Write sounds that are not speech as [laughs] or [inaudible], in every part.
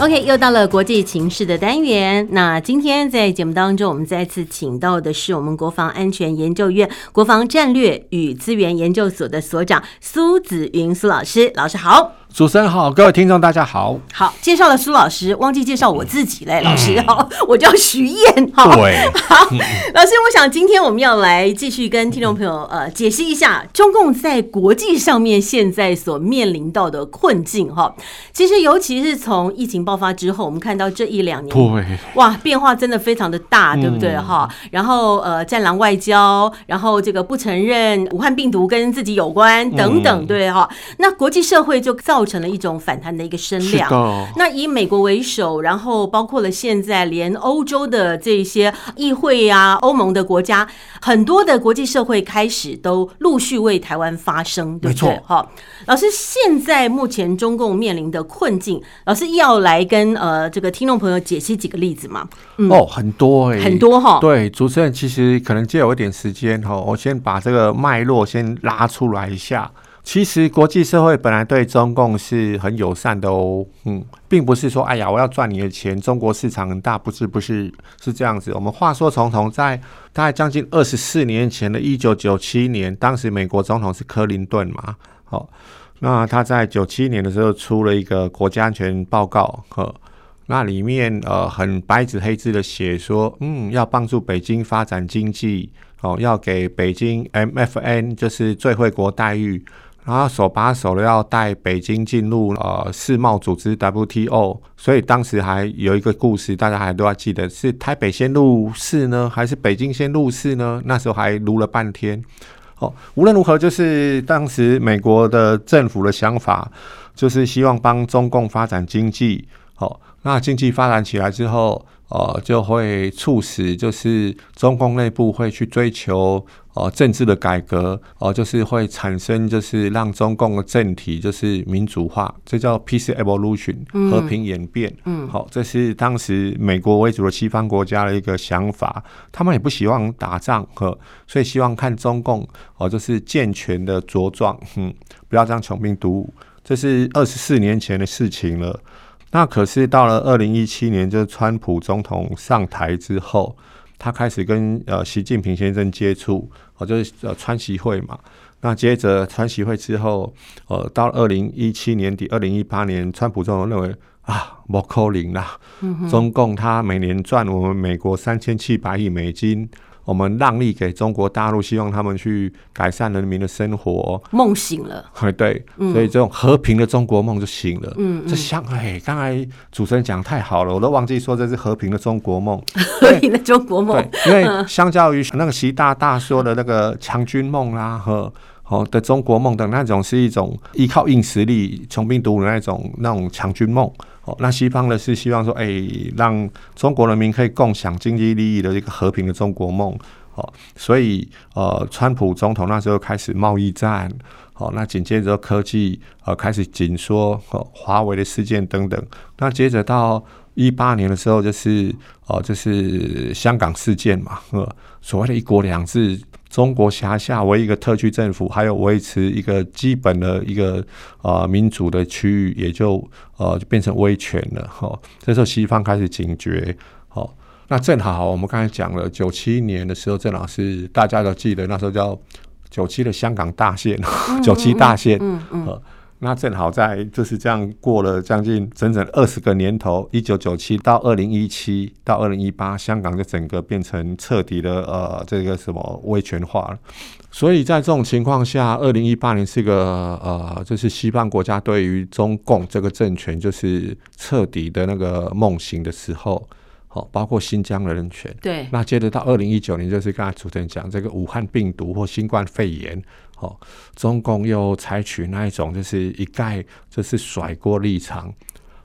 OK，又到了国际情势的单元。那今天在节目当中，我们再次请到的是我们国防安全研究院国防战略与资源研究所的所长苏子云苏老师。老师好。主持人好，各位听众大家好。好，介绍了苏老师，忘记介绍我自己嘞。老师好，[laughs] 我叫徐燕。好，对，[laughs] 好，老师，我想今天我们要来继续跟听众朋友呃解析一下中共在国际上面现在所面临到的困境哈。其实尤其是从疫情爆发之后，我们看到这一两年，对，哇，变化真的非常的大，对不对哈？然后呃，战狼外交，然后这个不承认武汉病毒跟自己有关等等，对哈。那国际社会就造。构成了一种反弹的一个声量。那以美国为首，然后包括了现在连欧洲的这些议会啊、欧盟的国家，很多的国际社会开始都陆续为台湾发声，对不对？好，老师，现在目前中共面临的困境，老师要来跟呃这个听众朋友解析几个例子吗？嗯、哦，很多哎、欸，很多哈。对，主持人其实可能借我一点时间哈，我先把这个脉络先拉出来一下。其实国际社会本来对中共是很友善的哦，嗯，并不是说哎呀我要赚你的钱，中国市场很大，不是不是是这样子。我们话说从头，在大概将近二十四年前的一九九七年，当时美国总统是克林顿嘛，好，那他在九七年的时候出了一个国家安全报告，呵，那里面呃很白纸黑字的写说，嗯，要帮助北京发展经济，哦，要给北京 MFN 就是最惠国待遇。然后手把手的要带北京进入呃世贸组织 WTO，所以当时还有一个故事，大家还都要记得是台北先入世呢，还是北京先入世呢？那时候还撸了半天。哦，无论如何，就是当时美国的政府的想法，就是希望帮中共发展经济。哦，那经济发展起来之后，呃，就会促使就是中共内部会去追求。哦，政治的改革哦，就是会产生，就是让中共的政体就是民主化，这叫 peace evolution，和平演变。嗯，好，这是当时美国为主的西方国家的一个想法，他们也不希望打仗，呵，所以希望看中共哦，就是健全的茁壮，嗯，不要这样穷兵黩武。这是二十四年前的事情了。那可是到了二零一七年，就是川普总统上台之后。他开始跟呃习近平先生接触，哦，就是呃川习会嘛。那接着川习会之后，呃，到二零一七年底、二零一八年，川普总统认为啊，不可能啦，中共他每年赚我们美国三千七百亿美金。我们让利给中国大陆，希望他们去改善人民的生活，梦醒了。对，所以这种和平的中国梦就醒了。嗯，这像哎，刚才主持人讲太好了，我都忘记说这是和平的中国梦。[laughs] 和平的中国梦，对因为相较于那个习大大说的那个强军梦啦和哦的中国梦等那种，是一种依靠硬实力、穷兵黩武的那种那种强军梦哦。那西方的是希望说，哎、让中国人民可以共享经济利益的一个和平的中国梦。哦，所以呃，川普总统那时候开始贸易战，好，那紧接着科技呃开始紧缩，哦，华为的事件等等。那接着到一八年的时候，就是哦，就是香港事件嘛，呃，所谓的一国两制。中国辖下为一一个特区政府，还有维持一个基本的一个呃民主的区域，也就呃就变成威权了哈。这时候西方开始警觉，好，那正好我们刚才讲了九七年的时候，正好是大家都记得那时候叫九七的香港大限，九七大限，嗯嗯。那正好在就是这样过了将近整整二十个年头，一九九七到二零一七到二零一八，香港就整个变成彻底的呃这个什么威权化了。所以在这种情况下，二零一八年是一个呃，就是西方国家对于中共这个政权就是彻底的那个梦醒的时候。好，包括新疆的人权。对。那接着到二零一九年，就是刚才主持人讲这个武汉病毒或新冠肺炎。好，中共又采取那一种就是一概就是甩锅立场。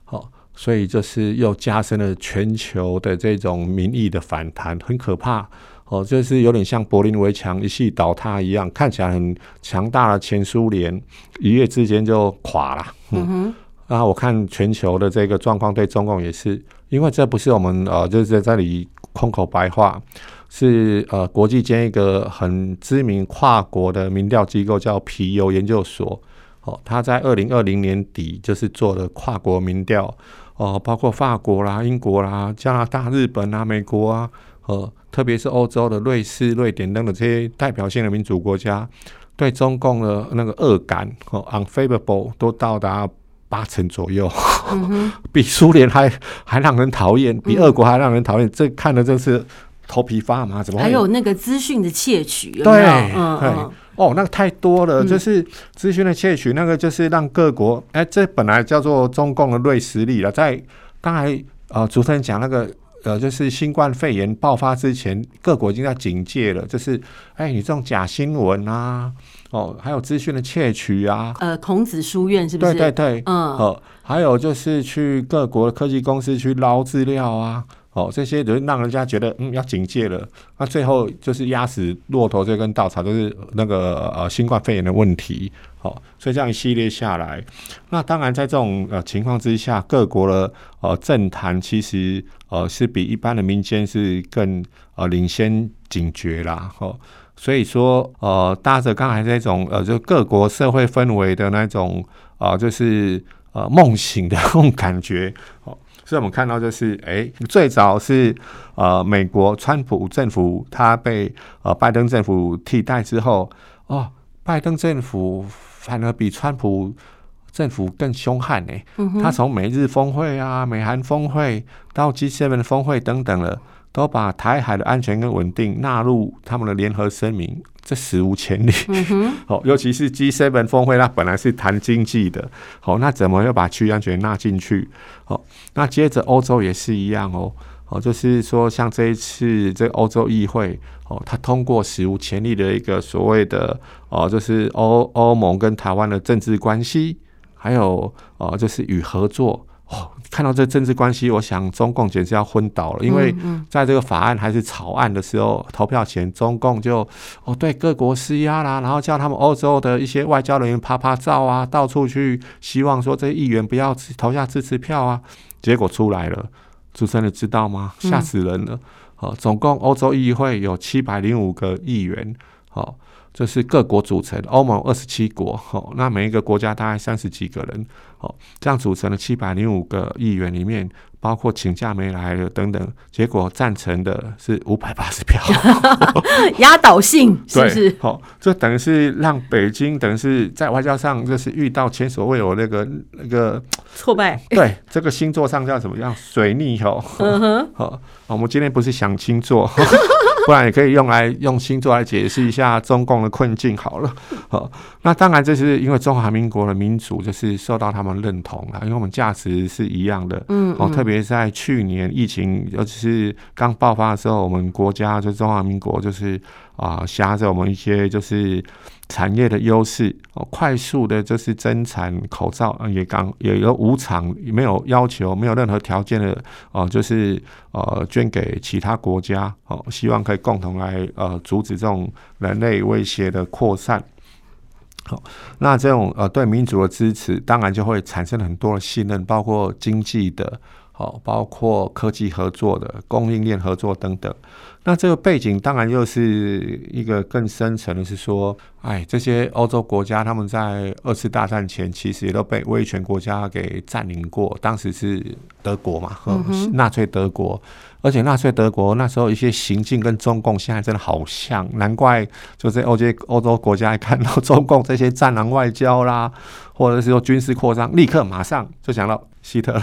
好，所以就是又加深了全球的这种民意的反弹，很可怕。哦，就是有点像柏林围墙一系倒塌一样，看起来很强大的前苏联，一夜之间就垮了。嗯。然后我看全球的这个状况，对中共也是，因为这不是我们呃，就是在这里空口白话，是呃，国际间一个很知名跨国的民调机构叫皮尤研究所。哦，他在二零二零年底就是做了跨国民调，哦，包括法国啦、英国啦、加拿大、日本啊、美国啊，呃，特别是欧洲的瑞士、瑞典等等这些代表性的民主国家，对中共的那个恶感哦，unfavorable 都到达八成左右，嗯、[laughs] 比苏联还还让人讨厌，比俄国还让人讨厌，嗯，这看的真是头皮发麻，怎么还有那个资讯的窃取有有？对，嗯嗯。哦，那个太多了，就是资讯的窃取，那个就是让各国，哎、这本来叫做中共的锐实力了。在刚才呃主持人讲那个呃，就是新冠肺炎爆发之前，各国已经在警戒了，就是哎、欸，你这种假新闻啊，哦，还有资讯的窃取啊，呃，孔子书院是不是？对对对，嗯，哦，还有就是去各国的科技公司去捞资料啊。哦，这些人让人家觉得嗯要警戒了，那最后就是压死骆驼这根稻草，就是那个呃新冠肺炎的问题。好，所以这样一系列下来，那当然在这种呃情况之下，各国的呃政坛其实呃是比一般的民间是更呃领先警觉啦。哦，所以说呃搭着刚才这种呃就各国社会氛围的那种啊、就是呃梦醒的那种感觉。哦。所以我们看到就是，哎、欸，最早是呃美国川普政府他被呃拜登政府替代之后，哦，拜登政府反而比川普政府更凶悍呢。他从美日峰会啊、美韩峰会到 G7 峰会等等了，都把台海的安全跟稳定纳入他们的联合声明。这史无前例，好、嗯，尤其是 G7 峰会，那本来是谈经济的，好，那怎么又把区域安全纳进去？好，那接着欧洲也是一样哦，哦，就是说像这一次这欧洲议会，哦，它通过史无前例的一个所谓的哦，就是欧欧盟跟台湾的政治关系，还有哦，就是与合作。哦，看到这政治关系，我想中共简直要昏倒了。因为在这个法案还是草案的时候，投票前中共就哦对各国施压啦，然后叫他们欧洲的一些外交人员拍拍照啊，到处去希望说这些议员不要投下支持票啊。结果出来了，主持人知道吗？吓死人了！哦，总共欧洲议会有七百零五个议员，哦。这是各国组成，欧盟二十七国，哦，那每一个国家大概三十几个人，哦，这样组成了七百零五个议员里面，包括请假没来的等等，结果赞成的是五百八十票，[laughs] 压倒性，[laughs] 是不是？好，这等于是让北京等于是在外交上就是遇到前所未有那个那个挫败，对，这个星座上叫什么样？水逆哦，嗯哼，好，[laughs] 我们今天不是想星座。不然也可以用来用星座来解释一下中共的困境好了。[laughs] 好，那当然这是因为中华民国的民主就是受到他们认同了，因为我们价值是一样的。嗯，哦，特别在去年疫情尤其是刚爆发的时候，我们国家就中华民国就是。啊，挟着我们一些就是产业的优势，哦，快速的就是增产口罩，也刚也有无偿，没有要求，没有任何条件的，哦，就是呃捐给其他国家，哦，希望可以共同来呃阻止这种人类威胁的扩散。好，那这种呃对民主的支持，当然就会产生很多的信任，包括经济的，好，包括科技合作的供应链合作等等。那这个背景当然又是一个更深层的，是说，哎，这些欧洲国家他们在二次大战前其实也都被威权国家给占领过，当时是德国嘛，和，纳粹德国，而且纳粹德国那时候一些行径跟中共现在真的好像，难怪就在欧洲欧洲国家一看到中共这些战狼外交啦，或者是说军事扩张，立刻马上就想到希特勒。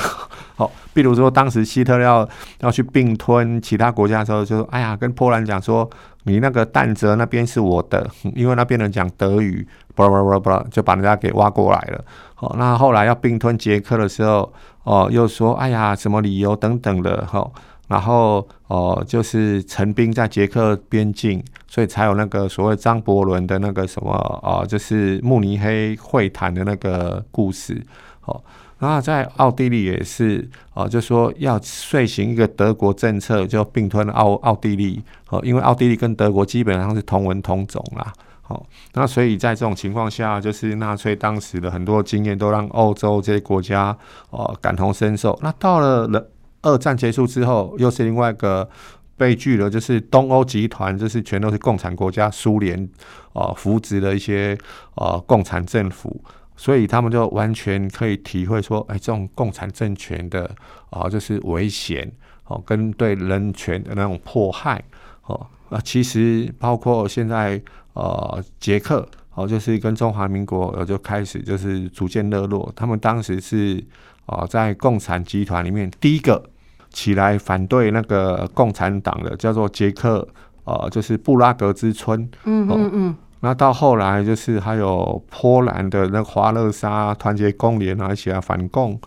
好，比如说当时希特勒要要去并吞其他国家的时候，就说：“哎呀，跟波兰讲说，你那个但泽那边是我的，因为那边人讲德语，巴拉巴拉巴拉，就把人家给挖过来了。”好，那后来要并吞捷克的时候，哦，又说：“哎呀，什么理由等等的。”好，然后哦，就是陈兵在捷克边境，所以才有那个所谓张伯伦的那个什么哦，就是慕尼黑会谈的那个故事。好。然后在奥地利也是啊，就说要遂行一个德国政策，就并吞奥奥地利哦，因为奥地利跟德国基本上是同文同种啦。好，那所以在这种情况下，就是纳粹当时的很多经验都让欧洲这些国家哦感同身受。那到了了二战结束之后，又是另外一个悲剧了，就是东欧集团，就是全都是共产国家，苏联啊扶植的一些呃共产政府。所以他们就完全可以体会说，哎，这种共产政权的啊，就是危险哦，跟对人权的那种迫害哦。那其实包括现在呃，捷克哦，就是跟中华民国就开始就是逐渐热络。他们当时是啊，在共产集团里面第一个起来反对那个共产党的，叫做捷克呃，就是布拉格之春。嗯嗯嗯。那到后来就是还有波兰的那华勒沙团结工联啊，一起来反共。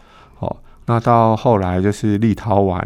哦，那到后来就是立陶宛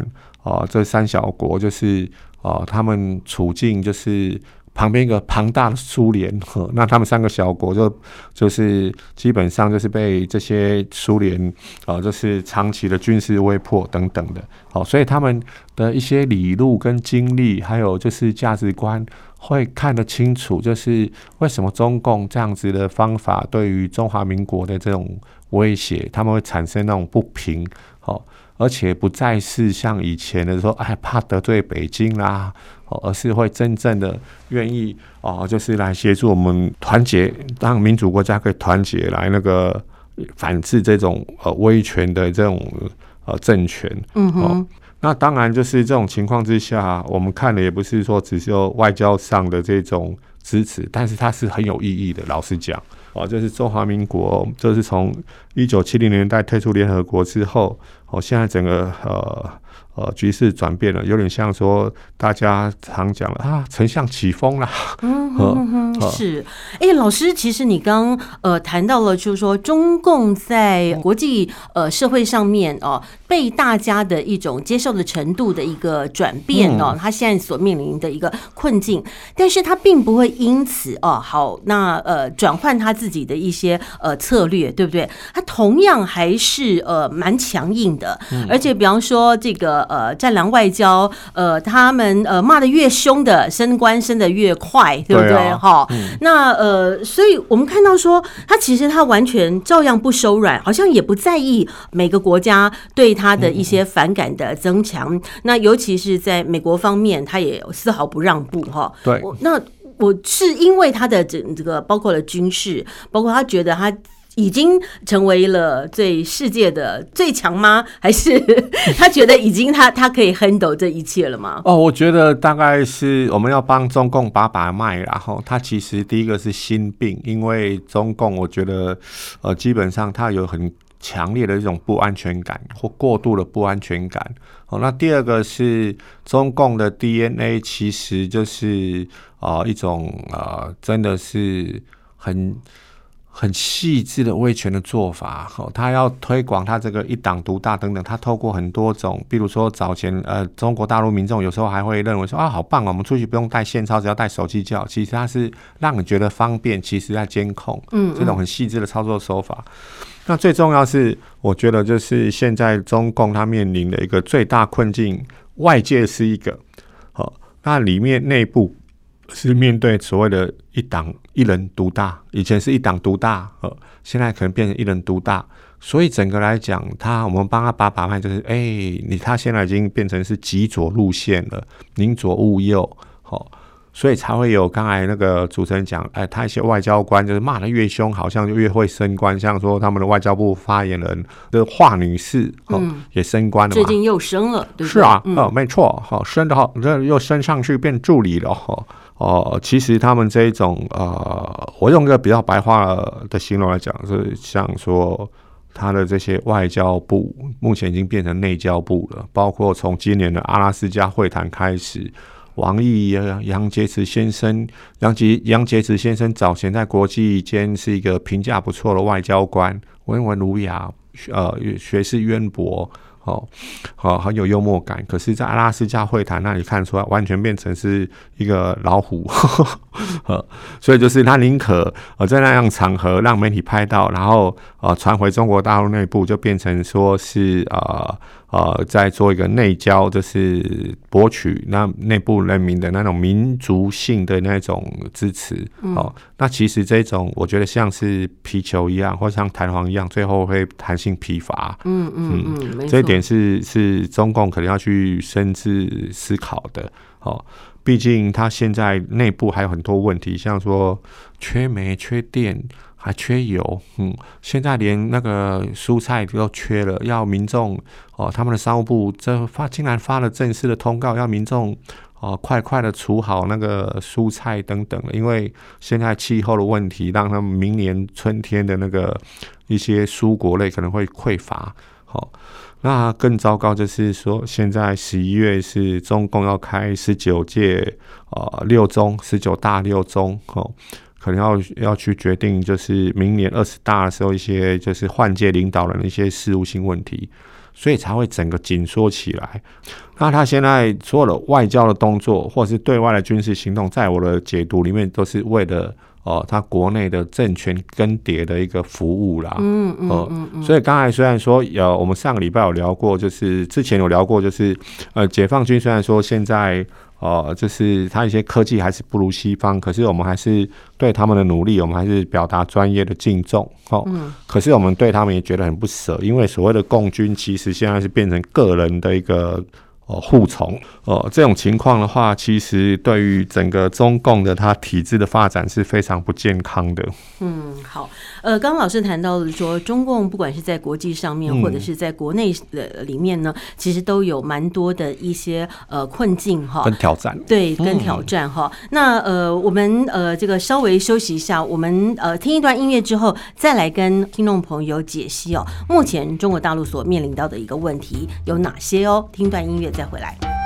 哦，这三小国就是哦，他们处境就是旁边一个庞大的苏联。[laughs] 那他们三个小国就就是基本上就是被这些苏联啊，就是长期的军事威迫等等的。哦，所以他们的一些理路跟经历，还有就是价值观。会看得清楚，就是为什么中共这样子的方法对于中华民国的这种威胁，他们会产生那种不平，哦，而且不再是像以前的说，哎，怕得罪北京啦，哦，而是会真正的愿意哦，就是来协助我们团结，让民主国家可以团结来那个反制这种呃威权的这种呃政权，嗯哼。那当然，就是这种情况之下，我们看的也不是说只是有外交上的这种支持，但是它是很有意义的。老实讲，哦，这是中华民国，这是从一九七零年代退出联合国之后，哦，现在整个呃。呃，局势转变了，有点像说大家常讲了啊，丞相起风了。嗯哼哼，[laughs] 是。哎、欸，老师，其实你刚呃谈到了，就是说中共在国际呃社会上面哦、呃，被大家的一种接受的程度的一个转变哦，他现在所面临的一个困境，但是他并不会因此哦，好，那呃转换他自己的一些呃策略，对不对？他同样还是呃蛮强硬的，而且比方说这个。呃，战狼外交，呃，他们呃骂的越凶的，升官升的越快，对不对？哈、嗯，那呃，所以我们看到说，他其实他完全照样不手软，好像也不在意每个国家对他的一些反感的增强。嗯、那尤其是在美国方面，他也丝毫不让步，哈。对，那我是因为他的整这个包括了军事，包括他觉得他。已经成为了最世界的最强吗？[laughs] 还是 [laughs] 他觉得已经他他可以 handle 这一切了吗？哦，我觉得大概是我们要帮中共把把脉，然后他其实第一个是心病，因为中共我觉得呃基本上他有很强烈的一种不安全感或过度的不安全感。哦，那第二个是中共的 DNA 其实就是啊、呃、一种啊、呃、真的是很。很细致的威权的做法，哦，他要推广他这个一党独大等等，他透过很多种，比如说早前呃，中国大陆民众有时候还会认为说啊，好棒啊，我们出去不用带现钞，只要带手机就好。其实他是让你觉得方便，其实在监控，嗯，这种很细致的操作手法。那最重要是，我觉得就是现在中共他面临的一个最大困境，外界是一个，好，那里面内部。是面对所谓的一党一人独大，以前是一党独大，呃，现在可能变成一人独大，所以整个来讲，他我们帮他把把脉，就是，哎、欸，你他现在已经变成是极左路线了，宁左勿右，好，所以才会有刚才那个主持人讲，哎、欸，他一些外交官就是骂的越凶，好像就越会升官，像说他们的外交部发言人的华女士，嗯，也升官了，最近又升了，对对？是啊，嗯、呃，没错，好，升的好，这又升上去变助理了，哈。哦，哦其实他们这一种呃，我用一个比较白话的形容来讲，是像说他的这些外交部目前已经变成内交部了。包括从今年的阿拉斯加会谈开始，王毅、杨洁篪先生、杨洁杨洁篪先生早前在国际间是一个评价不错的外交官，温文儒雅，呃，学识渊博。哦，好，很有幽默感。可是，在阿拉斯加会谈那里看出来，完全变成是一个老虎。呵 [laughs] 呵，所以，就是他宁可呃在那样场合让媒体拍到，然后呃传回中国大陆内部，就变成说是呃呃在做一个内交，就是博取那内部人民的那种民族性的那种支持。哦、呃，那其实这种我觉得像是皮球一样，或像弹簧一样，最后会弹性疲乏。嗯嗯嗯，这一点是是中共可能要去深自思考的。哦、呃。毕竟他现在内部还有很多问题，像说缺煤、缺电，还缺油。嗯，现在连那个蔬菜都缺了，要民众哦，他们的商务部这发竟然发了正式的通告，要民众哦快快的储好那个蔬菜等等，因为现在气候的问题，让他们明年春天的那个一些蔬果类可能会匮乏。好、哦。那更糟糕就是说，现在十一月是中共要开十九届呃六中十九大六中哦，可能要要去决定，就是明年二十大的时候一些就是换届领导人的一些事务性问题，所以才会整个紧缩起来。那他现在所有的外交的动作，或者是对外的军事行动，在我的解读里面，都是为了。哦，他国内的政权更迭的一个服务啦，嗯嗯嗯，嗯，所以刚才虽然说有，我们上个礼拜有聊过，就是之前有聊过，就是呃，解放军虽然说现在呃，就是他一些科技还是不如西方，可是我们还是对他们的努力，我们还是表达专业的敬重，哦，嗯，可是我们对他们也觉得很不舍，因为所谓的共军其实现在是变成个人的一个。哦，护从哦，这种情况的话，其实对于整个中共的它体制的发展是非常不健康的。嗯，好，呃，刚刚老师谈到了说，中共不管是在国际上面，或者是在国内的里面呢，嗯、其实都有蛮多的一些呃困境哈，跟挑战。对，跟挑战哈。嗯、那呃，我们呃这个稍微休息一下，我们呃听一段音乐之后，再来跟听众朋友解析哦，目前中国大陆所面临到的一个问题有哪些哦？听段音乐。再回来。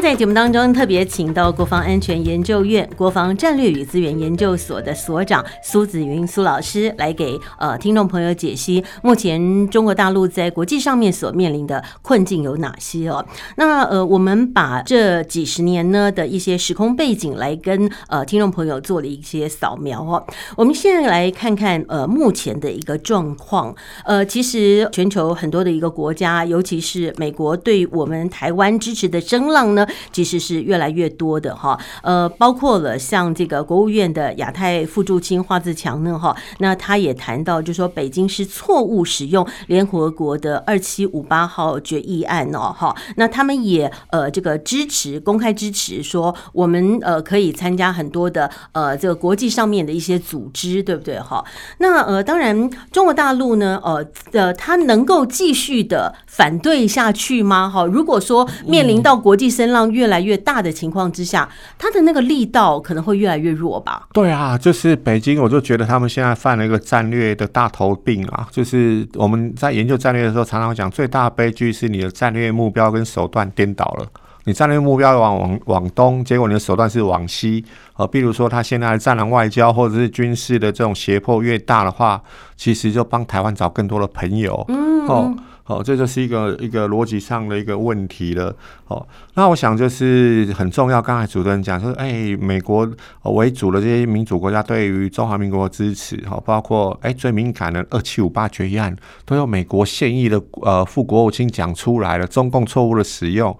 在节目当中，特别请到国防安全研究院国防战略与资源研究所的所长苏子云苏老师来给呃听众朋友解析目前中国大陆在国际上面所面临的困境有哪些哦。那呃，我们把这几十年呢的一些时空背景来跟呃听众朋友做了一些扫描哦。我们现在来看看呃目前的一个状况。呃，其实全球很多的一个国家，尤其是美国对我们台湾支持的声浪呢。其实是越来越多的哈，呃，包括了像这个国务院的亚太副驻青华自强呢哈，那他也谈到，就说北京是错误使用联合国的二七五八号决议案哦哈，那他们也呃这个支持公开支持说我们呃可以参加很多的呃这个国际上面的一些组织，对不对哈？那呃当然中国大陆呢呃呃他能够继续的反对下去吗？哈，如果说面临到国际声浪越来越大的情况之下，它的那个力道可能会越来越弱吧？对啊，就是北京，我就觉得他们现在犯了一个战略的大头病啊，就是我们在研究战略的时候，常常讲最大的悲剧是你的战略目标跟手段颠倒了。你战略目标往往往东，结果你的手段是往西。呃，比如说他现在的战狼外交或者是军事的这种胁迫越大的话，其实就帮台湾找更多的朋友。嗯，哦，哦，这就是一个一个逻辑上的一个问题了。哦，那我想就是很重要。刚才主持人讲说，哎，美国为主的这些民主国家对于中华民国的支持，哈，包括哎最敏感的二七五八决议案，都有美国现役的呃副国务卿讲出来了，中共错误的使用。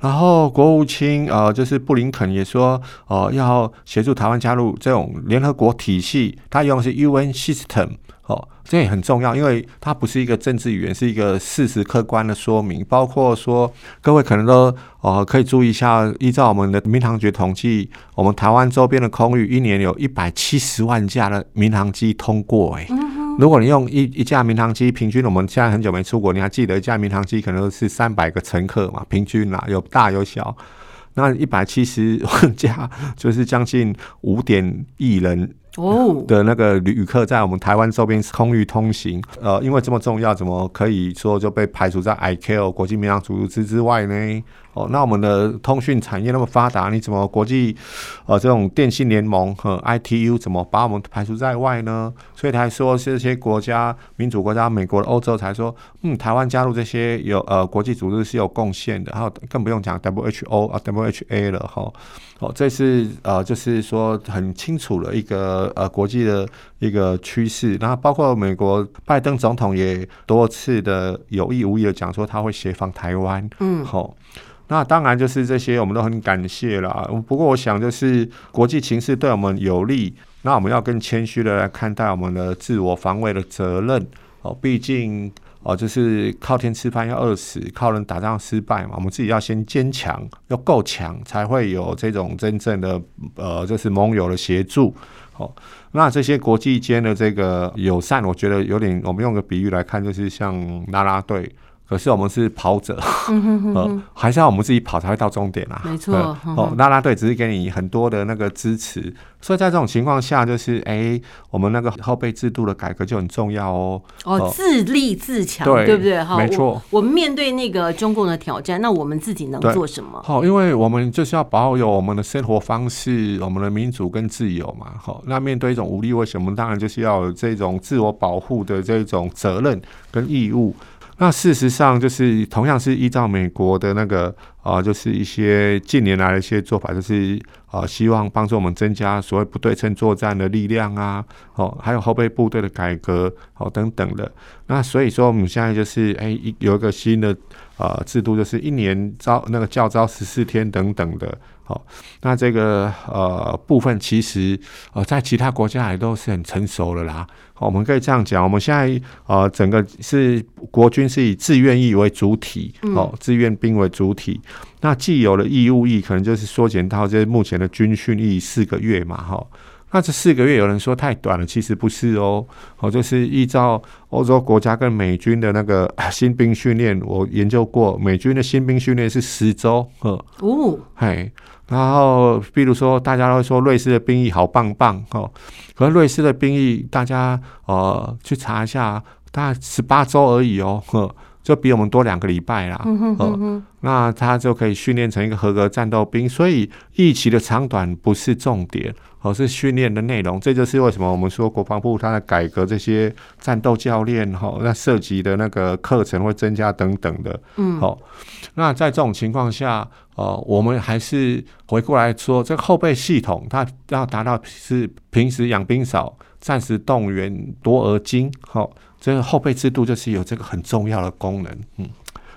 然后国务卿呃，就是布林肯也说，呃，要协助台湾加入这种联合国体系，他用的是 UN system，这也很重要，因为它不是一个政治语言，是一个事实客观的说明。包括说，各位可能都呃可以注意一下，依照我们的民航局统计，我们台湾周边的空域一年有一百七十万架的民航机通过，哎。如果你用一一架民航机，平均我们现在很久没出国，你还记得一架民航机可能是三百个乘客嘛？平均啦，有大有小，那一百七十万架就是将近五点亿人。哦，的那个旅客在我们台湾周边空域通行，呃，因为这么重要，怎么可以说就被排除在 ICAO 国际民航组织之外呢？哦，那我们的通讯产业那么发达，你怎么国际呃这种电信联盟和 ITU 怎么把我们排除在外呢？所以他还说这些国家民主国家，美国、欧洲才说，嗯，台湾加入这些有呃国际组织是有贡献的，还有更不用讲 WHO 啊 WHA 了哈。哦，这是呃就是说很清楚的一个。呃，国际的一个趋势，然后包括美国拜登总统也多次的有意无意的讲说他会协防台湾，嗯，好，那当然就是这些我们都很感谢啦。不过我想就是国际情势对我们有利，那我们要更谦虚的来看待我们的自我防卫的责任哦，毕竟。哦，就是靠天吃饭要饿死，靠人打仗失败嘛。我们自己要先坚强，要够强，才会有这种真正的呃，就是盟友的协助。哦，那这些国际间的这个友善，我觉得有点，我们用个比喻来看，就是像拉拉队。可是我们是跑者，嗯哼哼哼，[laughs] 还是要我们自己跑才会到终点啊？没错，哦，啦啦队只是给你很多的那个支持，所以在这种情况下，就是哎、欸，我们那个后备制度的改革就很重要哦。哦，自立自强，对不对？哈，没错。我们面对那个中共的挑战，那我们自己能做什么？好，因为我们就是要保有我们的生活方式，我们的民主跟自由嘛。好，那面对一种无力威胁，我们当然就是要有这种自我保护的这种责任跟义务。那事实上，就是同样是依照美国的那个啊、就是一些近年来的一些做法，就是啊、希望帮助我们增加所谓不对称作战的力量啊，哦，还有后备部队的改革，哦等等的。那所以说，我们现在就是哎，有一个新的呃制度，就是一年招那个教招十四天等等的。好，那这个呃部分其实呃在其他国家也都是很成熟的啦。好，我们可以这样讲，我们现在呃整个是国军是以志愿役为主体，哦，志愿兵为主体。那既有的义务役可能就是缩减到这目前的军训役四个月嘛，哈。那这四个月有人说太短了，其实不是哦。哦，就是依照欧洲国家跟美军的那个 [coughs] 新兵训练，我研究过，美军的新兵训练是十周，哦，嘿。然后，比如说，大家都会说瑞士的兵役好棒棒哦，可是瑞士的兵役，大家呃去查一下，大概十八周而已哦，呵，就比我们多两个礼拜啦。嗯哼哼哼，那他就可以训练成一个合格战斗兵，所以役期的长短不是重点。而是训练的内容，这就是为什么我们说国防部它在改革这些战斗教练哈，那涉及的那个课程会增加等等的。嗯，好，那在这种情况下，呃，我们还是回过来说，这个后备系统它要达到是平时养兵少，战时动员多而精。好，这个后备制度就是有这个很重要的功能。嗯。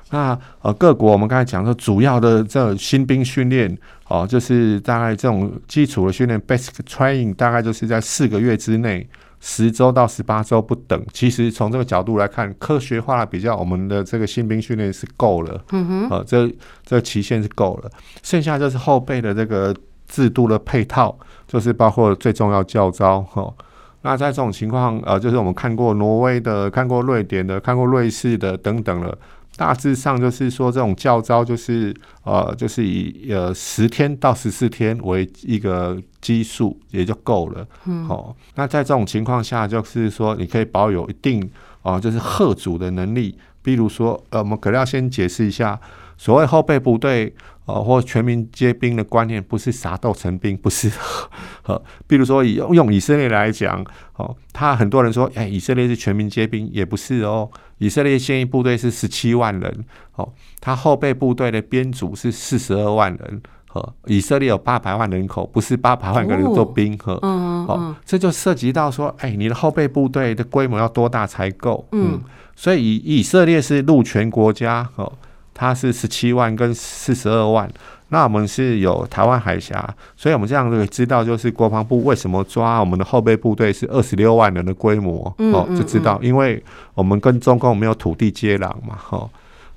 那呃，各国我们刚才讲说，主要的这新兵训练哦，就是大概这种基础的训练 （basic training），大概就是在四个月之内，十周到十八周不等。其实从这个角度来看，科学化的比较，我们的这个新兵训练是够了。嗯哼，呃，这这期限是够了，剩下就是后备的这个制度的配套，就是包括最重要教招哈。那在这种情况，呃，就是我们看过挪威的、看过瑞典的、看过瑞士的等等了。大致上就是说，这种教招就是呃，就是以呃十天到十四天为一个基数，也就够了。嗯，好，那在这种情况下，就是说你可以保有一定啊、呃，就是贺主的能力。比如说，呃，我们可能要先解释一下，所谓后备部队。哦，或全民皆兵的观念不是撒豆成兵，不是。[laughs] 呃，比如说以用以色列来讲，哦，他很多人说，哎，以色列是全民皆兵，也不是哦。以色列现役部队是十七万人，哦，他后备部队的编组是四十二万人。呃，以色列有八百万人口，不是八百万个人做兵。呵，哦，这就涉及到说，哎，你的后备部队的规模要多大才够？嗯，所以以以色列是陆权国家，哦。它是十七万跟四十二万，那我们是有台湾海峡，所以我们这样就知道，就是国防部为什么抓我们的后备部队是二十六万人的规模，哦，就知道，因为我们跟中共没有土地接壤嘛，哈，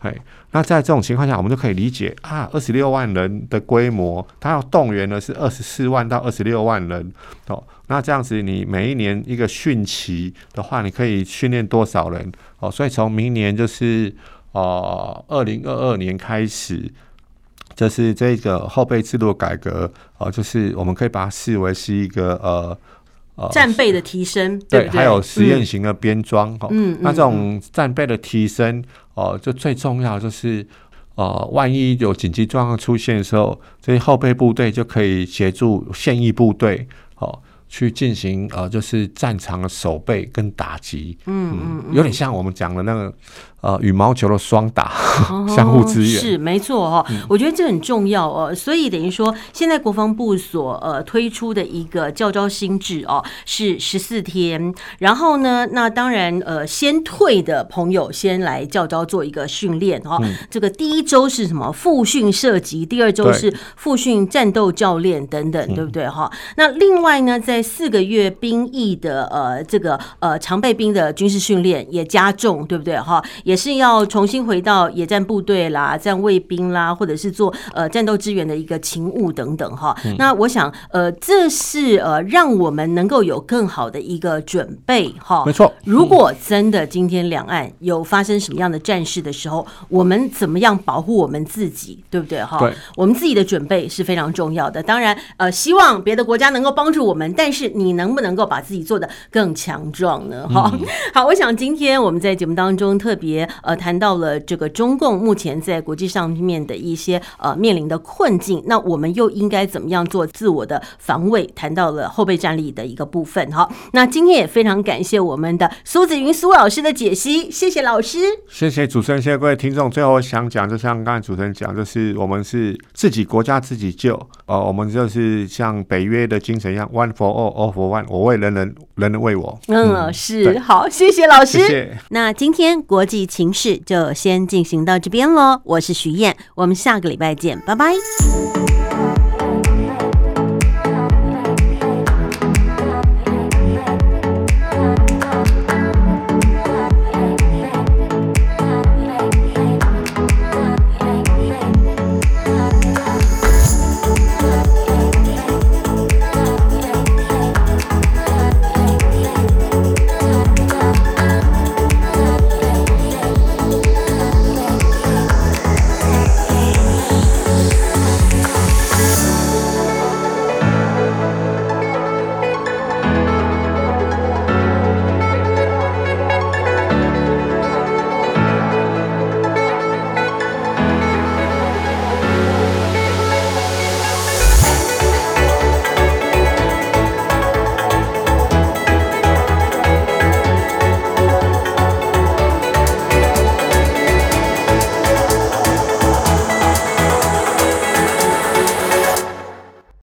哎，那在这种情况下，我们就可以理解啊，二十六万人的规模，它要动员的是二十四万到二十六万人，哦，那这样子你每一年一个训期的话，你可以训练多少人？哦，所以从明年就是。哦，二零二二年开始，就是这个后备制度改革，哦、呃，就是我们可以把它视为是一个呃呃战备的提升，对，对对还有实验型的编装，哈、嗯，那这种战备的提升，哦、呃，就最重要就是，呃，万一有紧急状况出现的时候，这些后备部队就可以协助现役部队，哦、呃。去进行呃，就是战场的守备跟打击，嗯嗯，有点像我们讲的那个呃羽毛球的双打，哦、[laughs] 相互支援，是没错哈、哦。嗯、我觉得这很重要哦。所以等于说，现在国防部所呃推出的一个教招新制哦，是十四天。然后呢，那当然呃，先退的朋友先来教招做一个训练哈。嗯、这个第一周是什么？复训射击，第二周是复训战斗教练等等，对，对不对哈？嗯、那另外呢，在四个月兵役的呃这个呃常备兵的军事训练也加重，对不对哈？也是要重新回到野战部队啦、战卫兵啦，或者是做呃战斗支援的一个勤务等等哈。嗯、那我想呃这是呃让我们能够有更好的一个准备哈。没错，嗯、如果真的今天两岸有发生什么样的战事的时候，我们怎么样保护我们自己，对不对哈？对，我们自己的准备是非常重要的。当然呃希望别的国家能够帮助我们，但是你能不能够把自己做的更强壮呢？哈、嗯，好，我想今天我们在节目当中特别呃谈到了这个中共目前在国际上面的一些呃面临的困境，那我们又应该怎么样做自我的防卫？谈到了后备战力的一个部分。好，那今天也非常感谢我们的苏子云苏老师的解析，谢谢老师，谢谢主持人，谢谢各位听众。最后我想讲，就像刚才主持人讲，就是我们是自己国家自己救，呃，我们就是像北约的精神一样，One for all, all for one，我为人人，人人为我。嗯，嗯是好，谢谢老师。谢谢。那今天国际情势就先进行到这边喽。我是徐燕，我们下个礼拜见，拜拜。